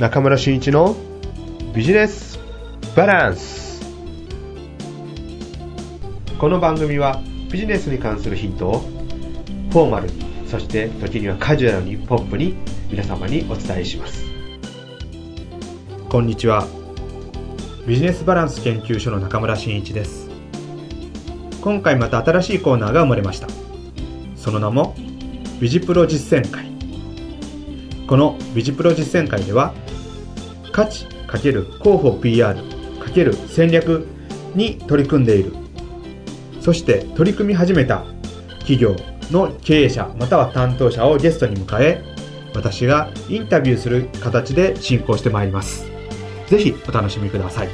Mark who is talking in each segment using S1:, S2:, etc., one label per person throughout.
S1: 中村俊一のビジネスバランス。この番組はビジネスに関するヒントをフォーマルにそして時にはカジュアルにポップに皆様にお伝えします。こんにちは。ビジネスバランス研究所の中村真一です。今回また新しいコーナーが生まれました。その名もビジプロ実践会。このビジプロ実践会では価値×広報 PR× 戦略に取り組んでいるそして取り組み始めた企業の経営者または担当者をゲストに迎え私がインタビューする形で進行してまいりますぜひお楽しみください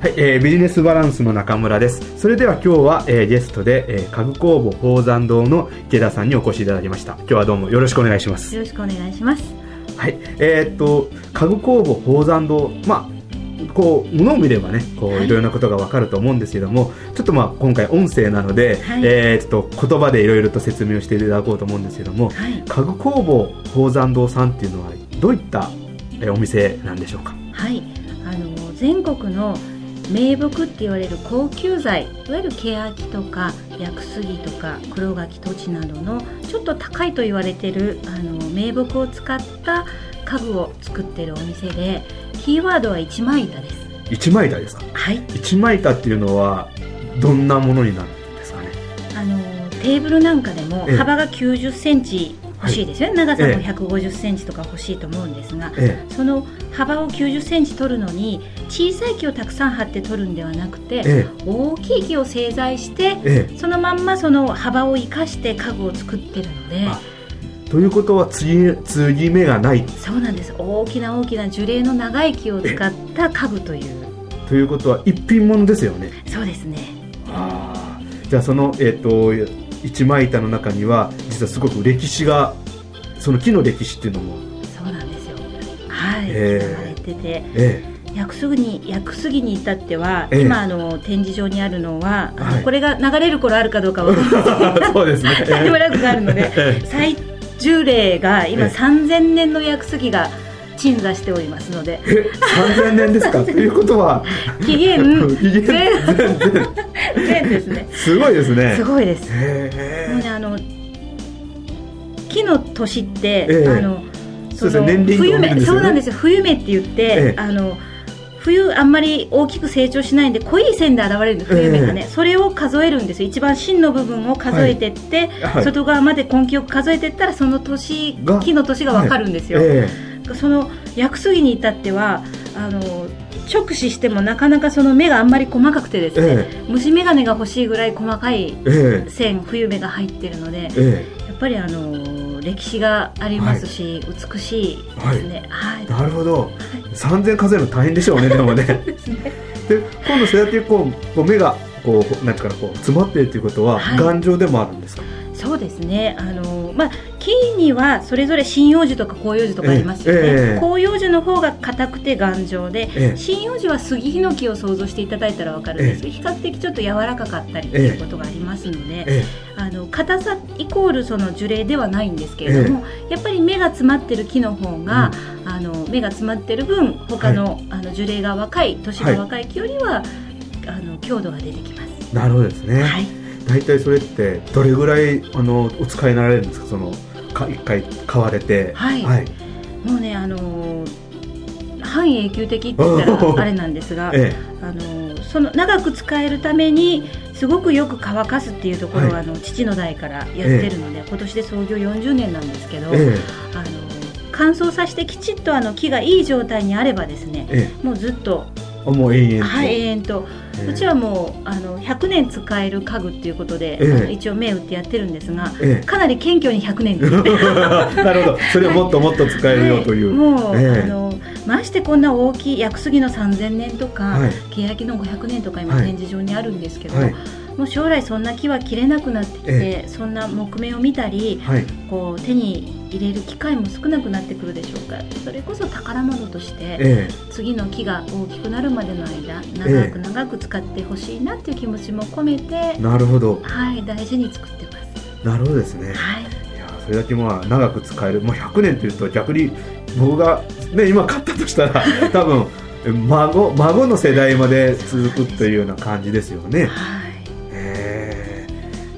S1: はい、えー、ビジネスバランスの中村です。それでは今日は、えー、ゲストで、えー、家具工房宝山堂の池田さんにお越しいただきました。今日はどうもよろしくお願いします。
S2: よろしくお願いします。
S1: はい、えー、っと家具工房宝山堂、まあこう物を見ればねこう、い、ろいろなことがわかると思うんですけどもちょっとまあ今回音声なので、はい、えー、ちょっと言葉でいろいろと説明をしていただこうと思うんですけども、はい、家具工房宝山堂さんっていうのはどういったお店なんでしょうか？
S2: はい。あの全国の名木って言われる高級材いわゆる欅とか薬杉とか黒柿土地などのちょっと高いと言われてるあの名木を使った家具を作ってるお店でキーワードは一枚板です。
S1: 一枚板ですか？
S2: はい。
S1: 一枚板っていうのはどんなものになるんですかね？
S2: あのテーブルなんかでも幅が90センチ欲しいですよね、はい、長さも150センチとか欲しいと思うんですが、ええ、その幅を90センチ取るのに小さい木をたくさん張って取るんではなくて、え、大きい木を製材して、そのまんまその幅を生かして家具を作ってるので。
S1: ということは継ぎ継ぎ目がない。
S2: そうなんです。大きな大きな樹齢の長い木を使った家具という。
S1: ということは一品物ですよね。
S2: そうですね。
S1: あじゃあその、えーと一枚板の中には実はすごく歴史がその木の歴史っていうのも
S2: そうなんですよ。はい、えー、れてて、えー、薬杉に薬杉に至っては、えー、今あの展示場にあるのは、はい、これが流れる頃あるかどうかわか
S1: んない。そうですね。
S2: タイムラグがあるので、最重例が今3000年の薬杉が鎮座しておりますので。
S1: 3000年ですか？ということは。
S2: 紀元 紀元全ですね。
S1: すごいですね。
S2: すごいです。あの木の年って、えー、あの
S1: そうですね。年
S2: 輪冬目そうなんですよ。冬目って言って、えー、あの冬あんまり大きく成長しないんで濃い線で現れる冬目がね、えー、それを数えるんですよ。一番芯の部分を数えてって、はい。はい、外側まで根気よく数えていったらその年木の年が分かるんですよ、はいえ。ー、その薬杉に至ってはあの直視してもなかなかその目があんまり細かくてですね、えー、虫眼鏡が欲しいぐらい細かい線、冬目が入ってるので、やっぱりあの歴史がありますし、はい、美しいですね。はい。
S1: なるほど。三、千、数えるの大変でしょうね でもね。で今度そうやってこうこう目がこうなんかこう詰まっているということは、頑丈でもあるんですか？
S2: そうですね。あのまあ木にはそれぞれ針葉樹とか広葉樹とかありますよね、えー、広葉樹の方が硬くて頑丈で、えー、針葉樹は杉ヒノキを想像していただいたら分かるんですけど、えー、比較的ちょっと柔らかかったりということがありますので、あの硬さイコールその樹齢ではないんですけれども、やっぱり芽が詰まってる木の方が、うん、あの芽が詰まってる分他のはい、あの樹齢が若い年が若い木よりは、はい、あの強度が出てきます。
S1: なるほどですね。はい。大体それってどれぐらいあのお使いになられるんですか？そのか一回買われて、
S2: はい、はい、もうねあの半永久的って言ったらあれなんですが、ええ、あのその長く使えるためにすごくよく乾かすっていうところは、はい、あの父の代からやってるので、え、今年で創業40年なんですけど、あの乾燥させてきちっとあの木がいい状態にあればですね、もうずっと
S1: もう永遠と、
S2: はい、永遠と。うちはもうあの100年使える家具っていうことで、えー、一応銘打ってやってるんですが、えー、かなり謙虚に100年。
S1: なるほど。それをもっともっと使えるよという、
S2: はい、もう、えー、あのましてこんな大きい薬杉の3000年とか、はい、欅の500年とか今展示場にあるんですけど、はいもう将来そんな木は切れなくなってきて、ええ、そんな木目を見たり、はい、こう手に入れる機会も少なくなってくるでしょうか。それこそ宝物として、え、次の木が大きくなるまでの間長く長く使ってほしいなっていう気持ちも込めて
S1: なるほど、
S2: はい、大事に作ってます。
S1: なるほどですね、はい、いやそれだけまあ長く使える、まあ、100年というと逆に僕が、ね、今買ったとしたら 多分孫孫の世代まで続くというような感じですよね。
S2: はい。
S1: えー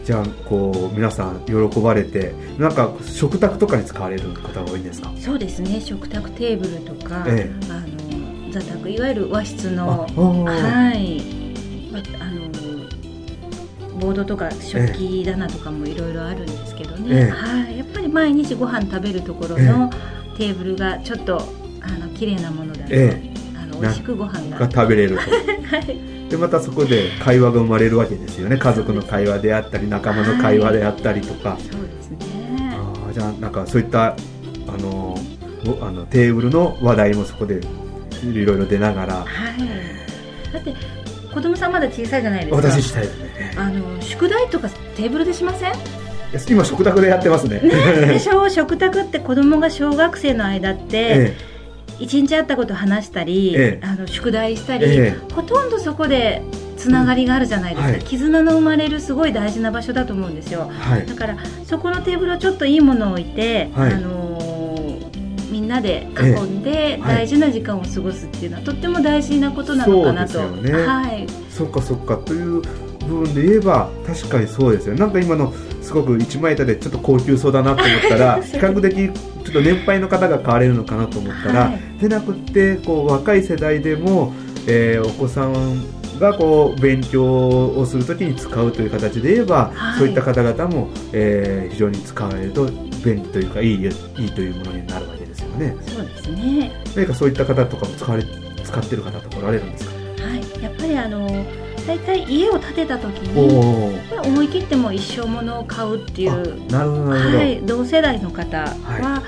S1: じゃあこう皆さん喜ばれてなんか食卓とかに使われる方が多いんですか？
S2: そうですね。食卓テーブルとか、
S1: え
S2: あの座卓いわゆる和室のはい、まあのボードとか食器棚とかもいろいろあるんですけどね、
S1: ええ。
S2: はい、やっぱり毎日ご飯食べるところのテーブルがちょっとあの綺麗なものだと、
S1: え。
S2: あの美味しくご飯が。
S1: が食べれると。
S2: はい
S1: でまたそこで会話が生まれるわけですよね。家族の会話であったり仲間の会話であったりとか、
S2: そうですね。
S1: あーじゃあなんかそういったあのごあのテーブルの話題もそこでいろいろ出ながら。
S2: はい。だって子供さんまだ小さいじゃないですか。
S1: 私したいですね。
S2: あの宿題とかテーブルでしません？
S1: 今食卓でやってますね。
S2: でしょ？食卓って子供が小学生の間って
S1: え
S2: 一日あったこと話したり、
S1: ええ。
S2: あの宿題したり、
S1: え
S2: ほとんどそこでつながりがあるじゃないですか、
S1: はい。
S2: 絆の生まれるすごい大事な場所だと思うんですよ。
S1: はい。
S2: だからそこのテーブルをちょっといいものを置いて、
S1: はい。
S2: あのーみんなで囲んで
S1: はい。
S2: 大事な時間を過ごすっていうのはとっても大事なことなのかなと、
S1: そね。
S2: はい。
S1: そっかそっか。という部分で言えば確かにそうですよなんか今のすごく一枚板でちょっと高級そうだなと思ったら 比較的ちょっと年配の方が買われるのかなと思ったら、
S2: はい。
S1: でなくってこう若い世代でも、えーお子さんがこう勉強をするときに使うという形で言えば、
S2: はい。
S1: そういった方々も、えー非常に使われると便利というかいいいいというものになるわけですよね。
S2: そうですね。
S1: 何かそういった方とかも使われ使ってる方とかおられるんですか、
S2: はい。やっぱりあの大体家を建てた時
S1: お
S2: に思い切っても一生ものを買うっていう
S1: なるほど
S2: はい、同世代の方は、
S1: は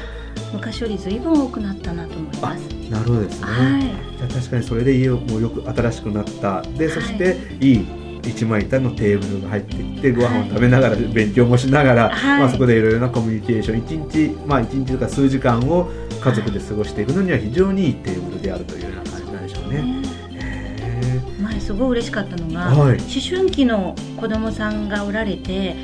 S2: 昔より随分多くなったなと思います。
S1: なるほどですね、
S2: はい、
S1: じゃあ確かにそれで家をもうよく新しくなった。でそしていい一枚板のテーブルが入ってきてご飯を食べながら勉強もしながら、
S2: はい。
S1: まあ、そこでいろいろなコミュニケーション一日まあ一日とか数時間を家族で過ごしていくのには非常にいいテーブルであるというような感じなんでしょうね。
S2: すごい嬉しかったのが、
S1: はい。
S2: 思春期の子供さんがおられて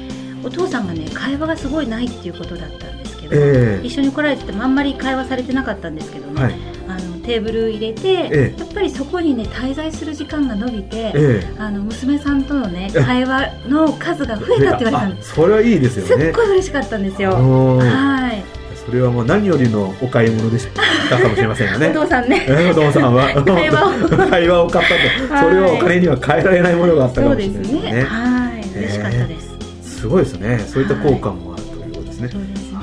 S2: お父さんがね会話がすごいないっていうことだったんですけど、
S1: ええ。
S2: 一緒に来られててもあんまり会話されてなかったんですけどね、
S1: はい。
S2: あのテーブル入れて、
S1: ええ。
S2: やっぱりそこにね滞在する時間が伸びて、
S1: え
S2: あの娘さんとのね
S1: え
S2: 会話の数が増えたって言われたんです。
S1: あそれはいいですよ
S2: すっ
S1: ね。
S2: ごい嬉しかったんですよ。はい、
S1: それはもう何よりのお買い物でしたかもしれませんよね。
S2: お父さんね。
S1: えーお父さんは
S2: 会話を
S1: 会話を買ったと、
S2: はい
S1: それはお金には変えられないものがあったか
S2: そう
S1: もしれ
S2: ですね。
S1: ないですね。
S2: はい、嬉しかったです。
S1: すごいですね。そういった効果もあるということですね。
S2: そうですね。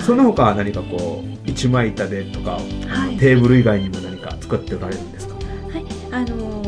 S1: その他は何かこう一枚板でとか、テーブル以外にも何か作っておられるんですか？
S2: はい、あのー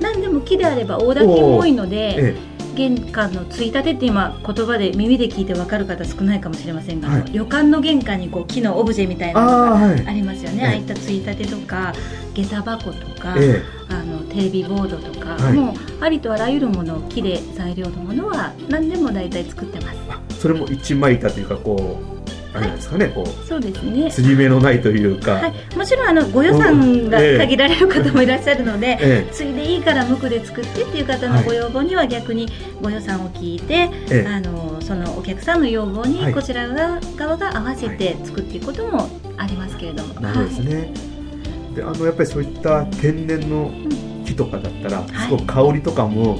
S2: 何でも木であれば大炊きも多いので、
S1: え
S2: 玄関のついたてって今言葉で耳で聞いて分かる方少ないかもしれませんが、
S1: はい。
S2: 旅館の玄関にこう木のオブジェみたい
S1: え、
S2: なのが
S1: ああはい。
S2: ありますよね、
S1: ええ
S2: ああいったついたてとか下駄箱とか、
S1: え
S2: あのテレビボードとか、
S1: はい。
S2: もうありとあらゆるもの木で材料のものは何でも大体作ってます。
S1: あそれも一枚板というかこうあれですかね、こ
S2: そうですね。
S1: う継ぎ目のないというか。
S2: はい、もちろんあのご予算が
S1: ええ
S2: 限られる方もいらっしゃるので、
S1: え
S2: ついでいいから無垢で作ってっていう方のご要望には逆にご予算を聞いて、
S1: ええ。え
S2: あのそのお客さんの要望に
S1: はい。
S2: こちら側側が合わせて作っていくこともありますけれども、
S1: なるほどですね。であのやっぱりそういった天然の木とかだったら、
S2: はい。
S1: すごく香りとかも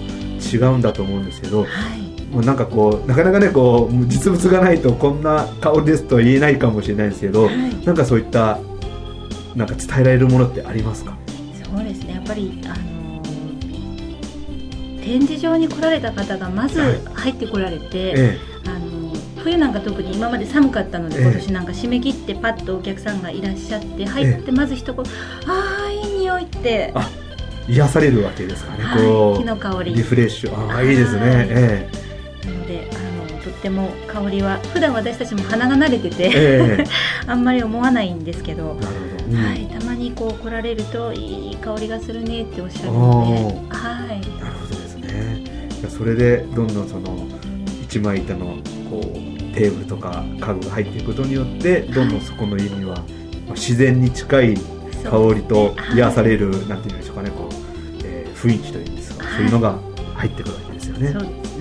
S1: 違うんだと思うんですけど、
S2: はい、はい
S1: もうなんかこうなかなかねこう実物がないとこんな香りですとは言えないかもしれないですけど、
S2: はい。
S1: なんかそういったなんか伝えられるものってありますか？
S2: そうですね。やっぱりあの展示場に来られた方がまず
S1: はい。
S2: 入ってこられて、
S1: え
S2: あの冬なんか特に今まで寒かったので、
S1: ええ。
S2: 今年なんか締め切ってパッとお客さんがいらっしゃって入ってまず一言「ああいい匂い」って。
S1: 癒されるわけですかね。
S2: はい。
S1: こう
S2: 木の香り。
S1: リフレッシュ。ああいいですね。
S2: はい。
S1: え
S2: なのであのとっても香りは普段私たちも鼻が慣れて
S1: え
S2: て、
S1: ええ。
S2: あんまり思わないんですけど、
S1: なるほど。うん。
S2: はい、たまにこう来られるといい香りがするねっておっしゃるので、はい、
S1: なるほどですね。それでどんどんその一枚板のこうテーブルとか家具が入っていくことによってどんどんそこの家にはまあ自然に近い香りと癒される、なんていうんでしょうかねこう、えー雰囲気というんですか、
S2: はい
S1: そういうのが入ってくるわけですよね。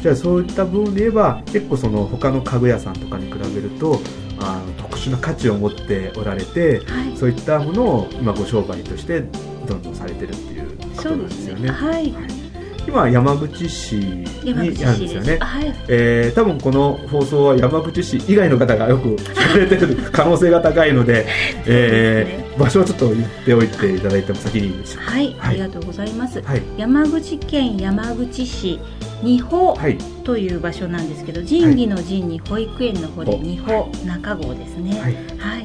S1: じゃあそういった部分で言えば結構その他の家具屋さんとかに比べるとあの特殊な価値を持っておられて、はい、そういったものを今ご商売としてどんどんされてるっていうことなんですよね。はい、今山口市にあるんですよね、はい、えー、多分この放送は山口市以外の方がよく聞かれてる可能性が高いので えー、場所をちょっと言っておいていただいても先にいいでしょうか、
S2: はい、はい、ありがとうございます、はい、山口県山口市二保という場所なんですけど、神義の神に保育園の方で二保中郷ですね。はい、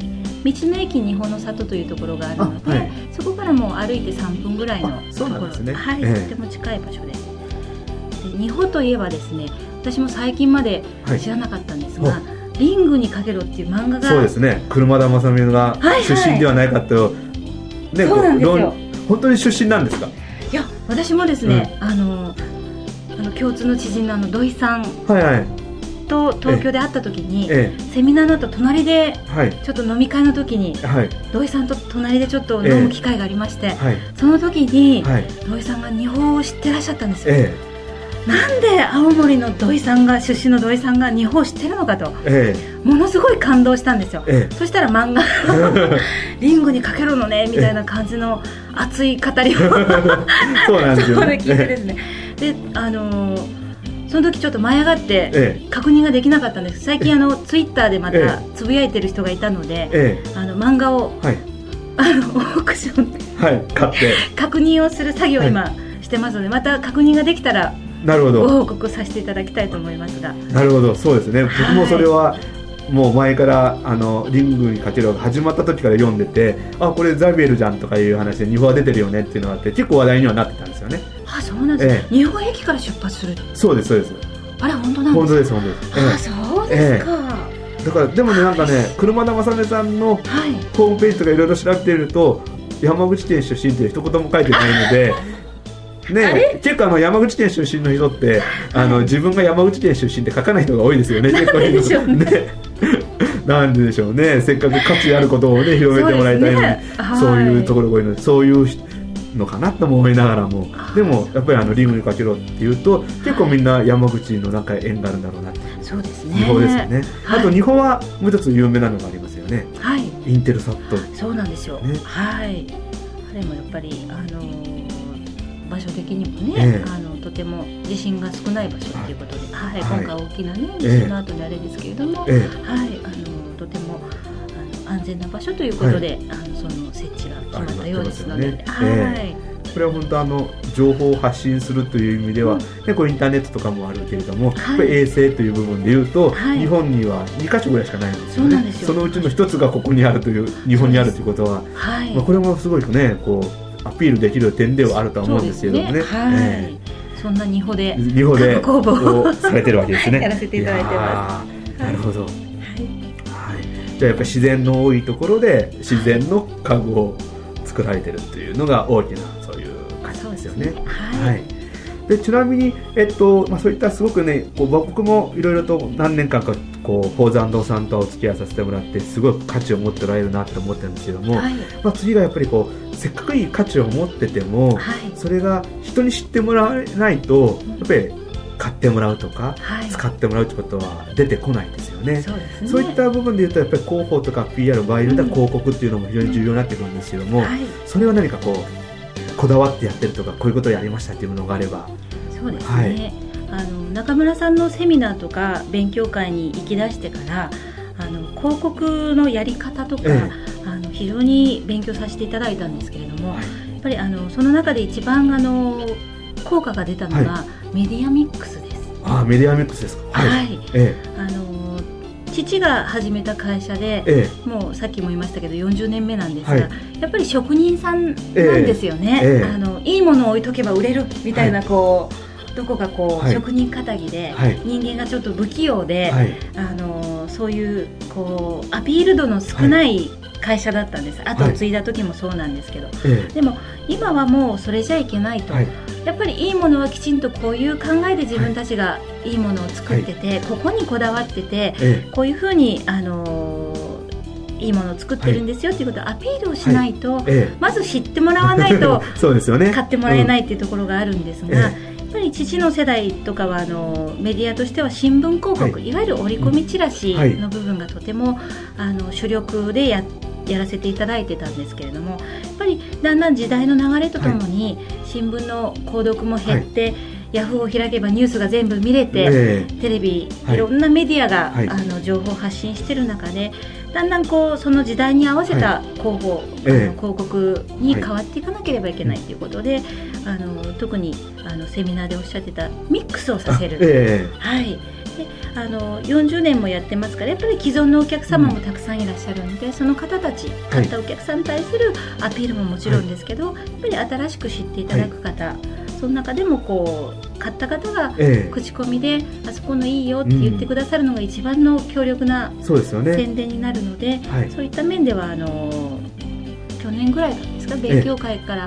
S2: 道の駅二保の里というところがあるので、はい、そこからもう歩いて3分ぐらいのところ、ね、はい、えー、とても近い場所で。すで二保といえばですね私も最近まで知らなかったんですが、はい、リングにかけろっていう漫画が。
S1: そうですね。車田正美が出身ではないかと、はいはい、ね、
S2: そうなんですよ。
S1: 本当に出身なんですか？
S2: いや私もですね、うん、あの共通の知人のあの土井さん、はいはい、と東京で会った時に、ええ、セミナーの後隣で、ちょっと飲み会の時に、はい、土井さんと隣でちょっと飲む機会がありまして、え、その時に、はい、土井さんが日本を知ってらっしゃったんですよ。なんで青森の土井さんが出身の土井さんが日本を知ってるのかと、ものすごい感動したんですよ、そしたら漫画 リングにかけるのねみたいな感じの熱い語りを
S1: そうなんですよ、ね、
S2: 聞いてですねであのーその時ちょっと舞い上がって確認ができなかったんです。最近あのツイッターでまたつぶやいてる人がいたので、あの漫画を、はい、あのオークションで、
S1: はい、買って。
S2: 確認をする作業を今してますので、また確認ができたらなるほど。ご報告させていただきたいと思いますが。
S1: なるほど。そうですね。僕もそれは、もう前からあのリングにかけるが始まった時から読んでてあこれザビエルじゃんとかいう話で日本は出てるよねっていうのがあって結構話題にはなってたんですよね
S2: あそうなんです、ええ、日本駅から出発する
S1: そうですそうです。
S2: あれ本当なんです
S1: 本当です本当です、
S2: ええ、あそうですか、
S1: だからでもねなんかね車田正音さんのホームページとかいろいろ調べてると、山口県出身って一言も書いてないので ね、結構あの山口県出身の人ってあの自分が山口県出身って書かない人が多いですよね。結構ね。なんででしょうね。せっかく価値あることをね広めてもらいたいのに。そう,、い。うところが多いのでそういうのかなと思いながらも。でもやっぱりあのリングにかけろっていうと結構みんな山口のなんか縁があるんだろうな。って
S2: そうですね。
S1: 日本ですよね、あと日本はもう一つ有名なのがありますよね。はい。インテルサット。
S2: そうなんですよ、ね、はい。あれもやっぱりあの場所的にもね、あのとても地震が少ない場所ということで、はい、今回大きなね地震の後にあれですけれども、はい。あのとても安全な場所ということで、あのその設置が決まったようですので、ね、はい。
S1: これは本当あの情報を発信するという意味では、うん、ね、こうインターネットとかもあるけれども、はい、衛星という部分でいうと、はい、日本には2か所ぐらいしかないんですよね。そのうちの1つがここにあるという日本にあるということは、はい、まあ、これもすごいねこうアピールできる点ではあるとは思うんですけどもね。ね。はい。え
S2: ー、そんな二歩で
S1: 二歩で
S2: 工房
S1: をされてるわけですね。
S2: やらせていただいてま
S1: す。なるほど。はい。じゃあやっぱり自然の多いところで自然の家具を作られてるっていうのが大きなそういう感じですよね。はい、はい。でちなみに、えっとまあ、そういったすごくねこう僕もいろいろと何年間かこうフォーザンドさんとお付き合いさせてもらってすごく価値を持っておられるなと思ってるんですけども、はい、まあ、次がやっぱりこうせっかくいい価値を持ってても、はい、それが人に知ってもらえないとやっぱり買ってもらうとか、はい、使ってもらうってことは出てこないんですよね。そうね。そういった部分で言うとやっぱり広報とか PR 場合では広告っていうのも非常に重要になってくるんですけども、それは何かこうこだわってやってるとかこういうことをやりましたっていうものがあれば。
S2: そうですね、はい、あの中村さんのセミナーとか勉強会に行き出してからあの広告のやり方とか、ええ、あの非常に勉強させていただいたんですけれども、はい、やっぱりあのその中で一番あの効果が出たのが、はい、メディアミックスです。
S1: あメディアミックスですか？
S2: はい。ええ、あの父が始めた会社で、ええ、もうさっきも言いましたけど40年目なんですが、はい、やっぱり職人さんなんですよね、え、あのいいものを置いとけば売れるみたいなこう、はいどこかこう、はい、職人かぎで、はい、人間がちょっと不器用で、はい、あのそういうこうアピール度の少ない会社だったんです、後を継いだ時もそうなんですけど、でも今はもうそれじゃいけないと、やっぱりいいものはきちんとこういう考えで自分たちがいいものを作ってて、ここにこだわってて、こういうふうにあのいいものを作ってるんですよっていうことをアピールをしないと、まず知ってもらわないと そうですよね。買ってもらえないっていうところがあるんですが、ぱり父の世代とかはあのメディアとしては新聞広告、はい、いわゆる折り込みチラシの部分がとても、あの主力でややらせていただいてたんですけれどもやっぱりだんだん時代の流れとともに、新聞の購読も減って、ヤフーを開けばニュースが全部見れて、えー、テレビ、い、ろんなメディアが、はい、あの情報を発信している中でだんだんこうその時代に合わせた広報、はい、あの広告に変わっていかなければいけないということで、あの特にあのセミナーでおっしゃってたミックスをさせる。えー、はい。であの40年もやってますからやっぱり既存のお客様もたくさんいらっしゃるんで、うん、その方たち買ったお客さんに対するアピールももちろんですけど、はい、やっぱり新しく知っていただく方、はい、その中でもこう買った方が口コミで、あそこのいいよって言ってくださるのが一番の強力な宣伝になるので、そう、ねはい、いった面ではあの去年ぐらいですか？勉強会から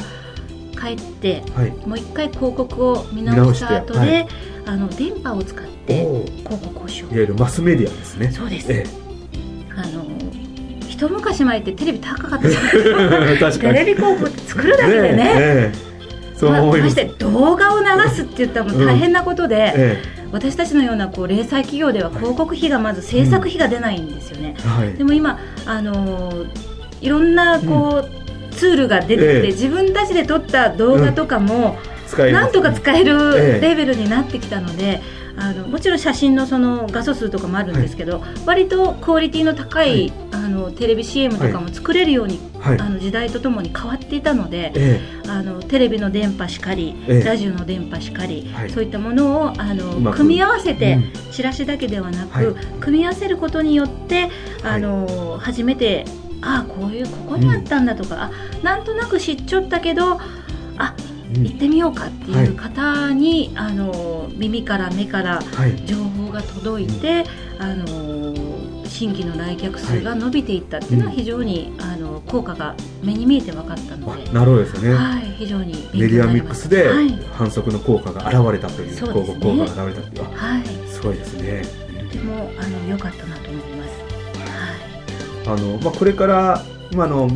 S2: 帰って、もう一回広告を見直した後で、あの電波を使って広告をしよう。
S1: いわゆるマスメディアですね。
S2: そうです、あの一昔前ってテレビ高かったじゃないですか。テレビ広告作るだけでね。ねそう思いまして動画を流すって言ったらもう大変なことで、うんええ、私たちのようなこう零細企業では広告費がまず制作費が出ないんですよね、うん。はい、でも今あのー、いろんなこう、うん、ツールが出てきて、え、自分たちで撮った動画とかも、なんとか使えるレベルになってきたので、あのもちろん写真のその画素数とかもあるんですけど、はい、割とクオリティの高い、はい、あのテレビ CM とかも作れるように、はい、あの時代とともに変わっていたので、ええ、あのテレビの電波しかり、え、ラジオの電波しかり、そういったものをあの組み合わせて、うん、チラシだけではなく、組み合わせることによってあの、初めてああこういうここにあったんだとか、うん、なんとなく知っちゃったけどあ行ってみようかっていう方に、はい、あの耳から目から情報が届いて、はい、あの新規の来客数が伸びていったっていうのは非常に、あの効果が目に見えて分かったので。
S1: なるほどですね、
S2: はい、非常に
S1: メディアミックスで反則の効果が現れたという、広告効果が現れたという、はい、すごいですね。
S2: とてもあの良かったなと思います、
S1: はい、あのまあ、これからまあ、のデ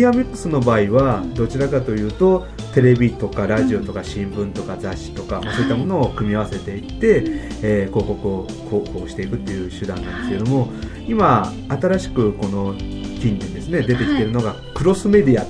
S1: ィアミックスの場合はどちらかというとテレビとかラジオとか新聞とか雑誌とか、まあ、そういったものを組み合わせていって、えー、広告を広報していくっていう手段なんですけれども、今新しくこの近年ですね出てきているのがクロスメディアっ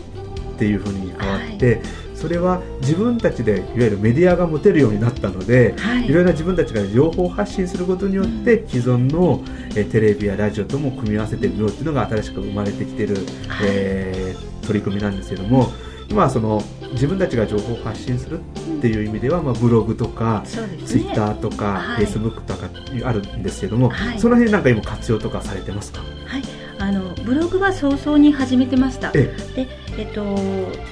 S1: ていうふうに変わって、それは自分たちでいわゆるメディアが持てるようになったので、はい、いろいろな自分たちが情報を発信することによって既存の、えテレビやラジオとも組み合わせてみようというのが新しく生まれてきている、はい、えー、取り組みなんですけども今その自分たちが情報を発信するっていう意味では、まあ、ブログとか、ね、ツイッターとか、フェイスブックとかあるんですけども、はい、その辺なんか今活用とかされてますか？
S2: はい。あのブログは早々に始めてました。でえっと、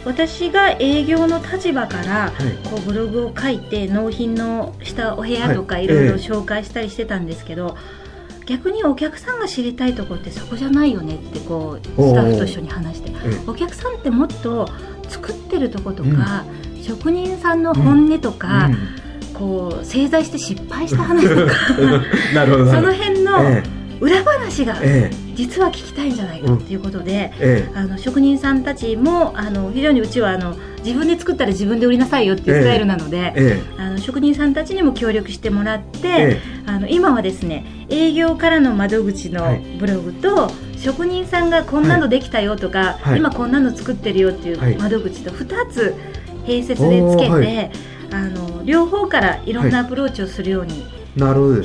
S2: 私が営業の立場から、こうブログを書いて納品のしたお部屋とかい。ろいろ紹介したりしてたんですけど、逆にお客さんが知りたいところってそこじゃないよねってこうスタッフと一緒に話して。お客さんってもっと作ってるとことか、うん、職人さんの本音とか、うん、こう製材して失敗した話とか その辺の裏話が、ええ実は聞きたいんじゃないかっていうことで、うん。ええ、あの職人さんたちもあの非常にうちはあの自分で作ったら自分で売りなさいよっていうスタイルなので、え、あの職人さんたちにも協力してもらって、あの今はですね営業からの窓口のブログと、はい、職人さんがこんなのできたよとか、はい、今こんなの作ってるよっていう窓口と2つ併設でつけて、あの両方からいろんなアプローチをするように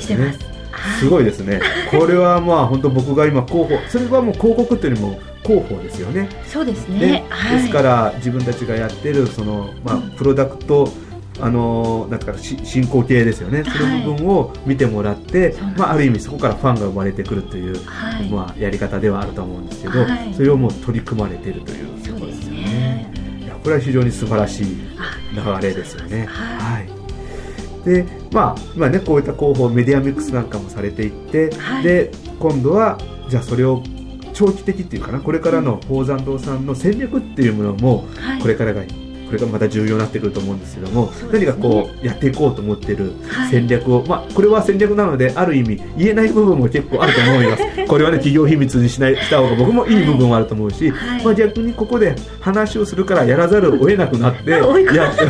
S2: してます。
S1: すごいですね、これはまあ本当僕が今広報それはもう広告っていうよりも広報ですよね。
S2: そうですね、
S1: はい、ですから自分たちがやってるその、まあ、プロダクト、あのなんか進行形ですよね、その部分を見てもらって、はい、まあ、ある意味そこからファンが生まれてくるという、はい、まあ、やり方ではあると思うんですけど、はい、それをもう取り組まれているというところですよね。いやこれは非常に素晴らしい流れですよね。はいでまあ今ねこういった広報メディアミックスなんかもされていって、はい、で今度はじゃあそれを長期的っていうかなこれからの宝山堂さんの戦略っていうものもこれからがここれがまた重要になってくると思うんですけども、ね、何かこうやっていこうと思ってる戦略を、はい、まあ、これは戦略なのである意味言えない部分も結構あると思います。これはね企業秘密にしないした方が僕もいい部分もあると思うし、はい、まあ、逆にここで話をするからやらざるを得なくなってや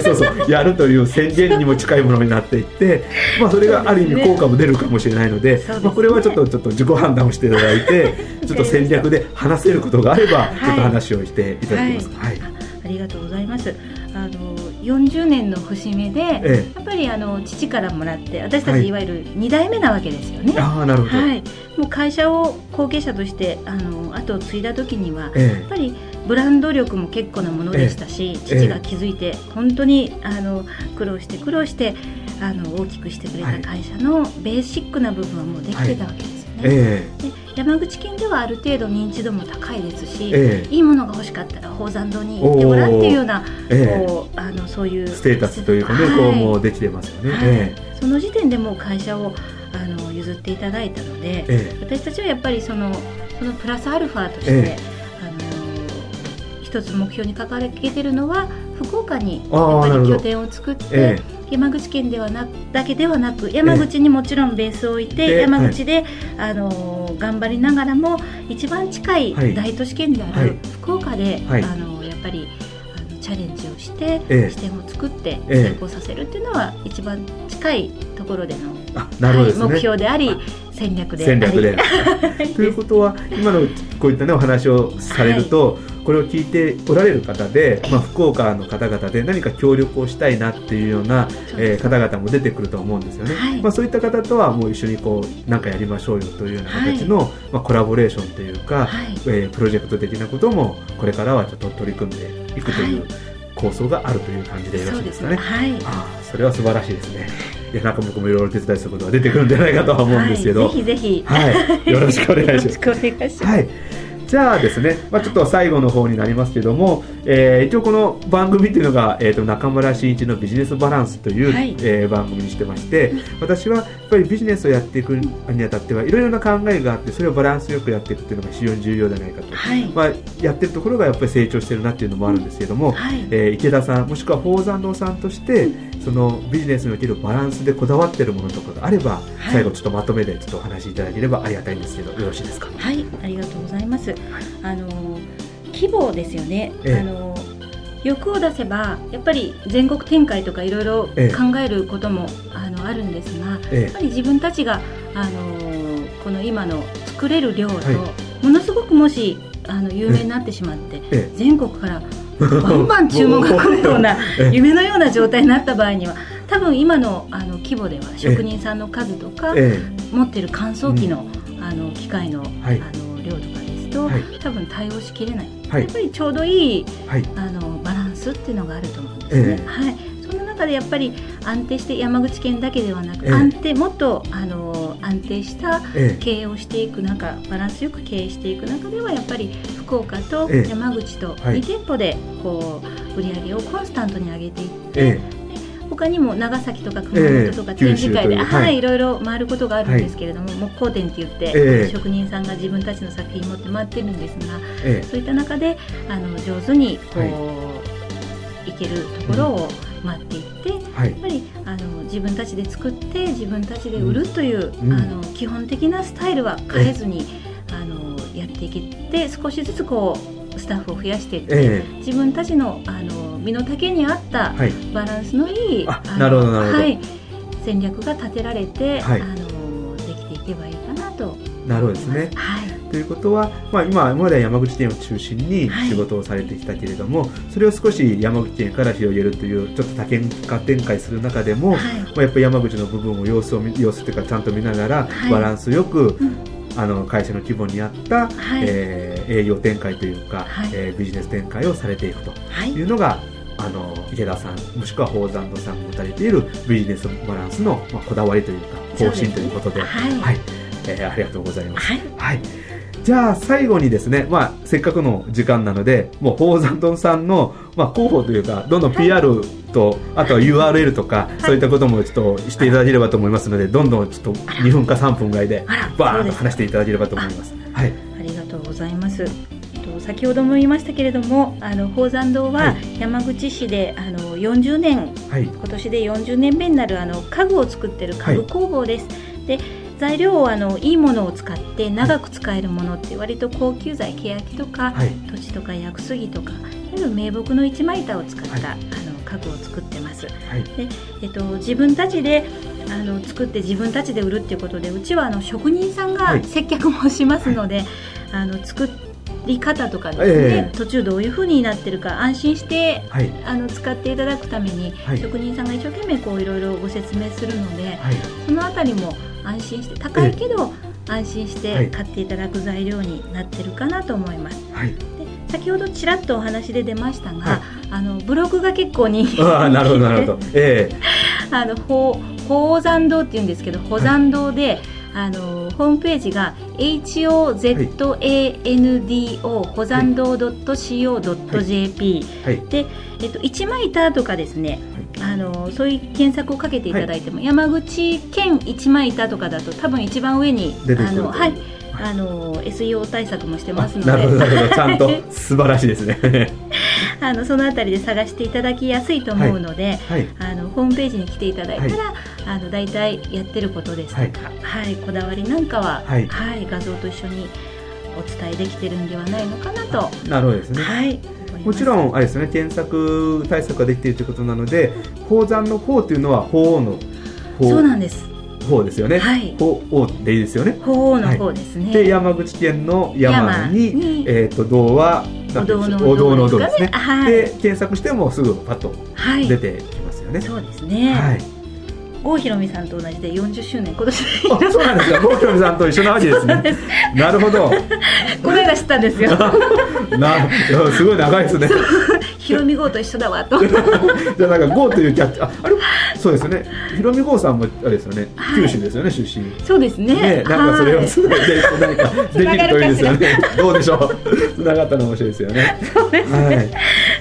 S1: そうそうやるという宣言にも近いものになっていって、まあ、それがある意味効果も出るかもしれないので、ね、まあ、これはちょっとちょっと自己判断をしていただいてちょっと戦略で話せることがあれば、ちょっと話をしていただきます。はい、
S2: はい、ありがとうございます。あの40年の節目で、ええ、やっぱりあの父からもらって私たちい。わゆる2代目なわけですよね。
S1: はい、あなるほど、は
S2: い、もう会社を後継者としてあの後を継いだ時には、え、やっぱりブランド力も結構なものでしたし、父が気づいて本当にあの苦労して苦労してあの大きくしてくれた会社のベーシックな部分はもうできてたわけですよね。で山口県ではある程度認知度も高いですし、えいいものが欲しかったら宝山堂に行ってごらんっていうような、えこうあのそういう
S1: ステータスというかね、はい、こうもうできてますよね、はい。え
S2: その時点でもう会社をあの譲っていただいたので、私たちはやっぱりそのそのプラスアルファとして、あの一つ目標に掲げてるのは福岡にやっぱり拠点を作って、山口県ではなだけではなく山口にもちろんベースを置いて、山口で、はい、あの頑張りながらも一番近い大都市圏である福岡で、はい、あのやっぱりあのチャレンジをして、え支店を作って成功させるっていうのは一番近いところでの、はい、目標であり戦略で
S1: 戦略で。ということは今のこういったねお話をされると、これを聞いておられる方で、まあ、福岡の方々で何か協力をしたいなっていうような、えー、方々も出てくると思うんですよね、はい、まあ、そういった方とはもう一緒にこう何かやりましょうよというような形の、はい、まあ、コラボレーションというか、はい、えー、プロジェクト的なこともこれからはちょっと取り組んでいくという構想があるという感じでよろしいですかね。はい、あそれは素晴らしいですね。いやなんか僕もいろいろ手伝いすることが出てくるんじゃないかとは思うんですけど、
S2: ぜひぜひ、
S1: はい、よろしくお願いします。よろし
S2: くお願いします。
S1: はいじゃあですね、まあ、ちょっと最後の方になりますけども、えー、一応この番組っていうのが、えーと、中村真一のビジネスバランスという、はい、えー、番組にしてまして私はやっぱりビジネスをやっていくにあたってはいろいろな考えがあってそれをバランスよくやっていくっていうのが非常に重要じゃないかと、はい、まあ、やってるところがやっぱり成長してるなっていうのもあるんですけども、はい、えー、池田さんもしくは宝山堂さんとしてそのビジネスにおけるバランスでこだわってるものとかがあれば、はい、最後ちょっとまとめでちょっとお話しいただければありがたいんですけどよろしいですか？
S2: はいありがとうございます、はい、あの規模ですよね、ええ、あの欲を出せばやっぱり全国展開とかいろいろ考えることも、え、あのあるんですが、やっぱり自分たちがあのこの今の作れる量と、はい、ものすごくもしあの有名になってしまって、全国から バンバン注文が来るような 夢のような状態になった場合には多分今のあの規模では職人さんの数とか、持ってる乾燥機の,、あの機械の,、あの量とかですと、多分対応しきれない、やっぱりちょうどいい、あのバランスっていうのがあると思うんですね。はい。その中でやっぱり安定して山口県だけではなく、ええ、安定もっとあの安定した経営をしていく中、バランスよく経営していく中ではやっぱり福岡と山口と2店舗でこう売り上げをコンスタントに上げていって、他にも長崎とか熊本とか展示会で、はい、いろいろ回ることがあるんですけれども、はい、木工店って言って、職人さんが自分たちの作品持って回ってるんですが、そういった中であの上手にこう、い、けるところを、回っていって、はい、やっぱりあの自分たちで作って自分たちで売るという、うん、あの基本的なスタイルは変えずに、あのやっていけて少しずつこうスタッフを増やしていって、えー、自分たちのあの身の丈に合ったバランスのいい、はい、
S1: なるほどなるほど、はい、
S2: 戦略が立てられて、はい、あのできていけばいいかなと
S1: なるほどですね。はい、ということは、まあ、今までは山口県を中心に仕事をされてきたけれども、はい、それを少し山口県から広げるというちょっと多県化展開する中でも、はい、まあ、やっぱり山口の部分を様子を様子というかちゃんと見ながら、バランスよく、うん。あの会社の規模に合った、はい、えー、営業展開というか、はい、えー、ビジネス展開をされていくと。い。うのが、はい、あの池田さんもしくは宝山堂さんが持たれているビジネスバランスの、まあ、こだわりというか方針ということで。はい。えー、ありがとうございます。はい、はい。じゃあ最後にですね、まあ、せっかくの時間なので、もう、宝山丼さんの、まあ、広報というか、どんどん PR と、あとは URL とか、そういったこともちょっとしていただければと思いますので、どんどんちょっと2分か3分ぐらいで、バーンと話していただければと思います。はい。
S2: 先ほども言いましたけれどもあの宝山堂は山口市で、あの40年、はい、今年で40年目になるあの家具を作ってる家具工房です。で材料をあのいいものを使って長く使えるものって割と高級材欅とか、はい、土地とか薬杉とか名木の一枚板を使った、はい、あの家具を作ってます。はい、でえっと、自分たちであの作って自分たちで売るっていうことでうちはあの職人さんが接客もしますので、はい、あの作り方とかですね、えー、途中どういうふうになってるか安心して、はい、あの使っていただくために、職人さんが一生懸命こういろいろご説明するので、そのあたりも安心して高いけど、安心して買っていただく材料になってるかなと思います。はい、で先ほどちらっとお話で出ましたが、はい、あのブログが結構人気
S1: あなるほどなるほど、ええ。
S2: ー、あの宝宝山堂っていうんですけど宝山堂で、はい、あのホームページが HOZANDO 宝山堂 .co.jp、はい、で、えっと、一枚板とかですね、あのそういう検索をかけていただいても、はい、山口県一枚板とかだと多分一番上にあのはい。あの SEO 対策もしてますので。なるほど。
S1: ちゃんと 素晴らしいですね
S2: あのそのあたりで探していただきやすいと思うので、はい。はい、あのホームページに来ていただいたら、はい、あの大体やってることですとか、はい。こだわりなんかは、はい。画像と一緒にお伝えできてるんではないのかなと。
S1: なるほどですね。はい。もちろんあれですね検索対策ができているということなので宝山の方というのは鳳凰の
S2: そうなんです。
S1: 方ですよね。はい。鳳凰でいいですよね。
S2: 鳳凰の方ですね。
S1: で山口県の山にえっ、と道はお堂のお堂の堂ですね。はい。で検索してもすぐパッと出てきますよね。
S2: そうですね。はい。郷ひろみさんと同じで40周年今年
S1: あそうなんですか。郷ひろみさんと一緒なわけですね。なるほど。
S2: この間知ったんですよ。
S1: なすごい長いですね。
S2: ひろみ郷と一緒だわと。
S1: じゃなんか郷というキャッチああれ？そうですね。ひろみ郷さんもあれですよね、はい、九州ですよね出身。
S2: そうですね。ね
S1: なんかそれをつないで何かできるといいですよね。どうでしょう。つながったら面白いですよね。
S2: そうですね。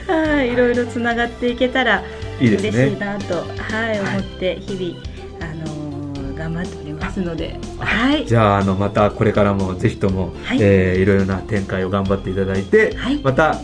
S2: はい、い。ろいろつながっていけたらいいですね。嬉しいなとはい思って日々、あのー、頑張っておりますので、
S1: はい、じゃああのまたこれからもぜひとも、はい。えー、いろいろな展開を頑張っていただいて、はい、また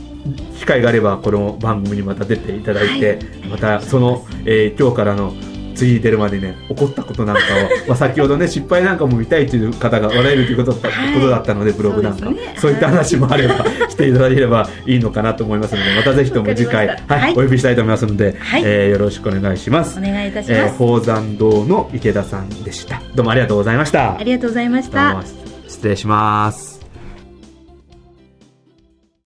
S1: 機会があればこの番組にまた出ていただいて、はい、またその、えー、今日からの次出るまでね起こったことなんかを、まあ、先ほどね失敗なんかも見たいという方がおられるということだった,、ことだったのでブログなんか。そう、ね,、い。った話もあればしていただければいいのかなと思いますのでまたぜひとも次回、はい、お呼びしたいと思いますので、はい、えー、よろしくお願いします。
S2: お願いいたします、えー、
S1: 宝山堂の池田さんでした。どうもありがとうございました。
S2: ありがとうございました。
S1: 失礼します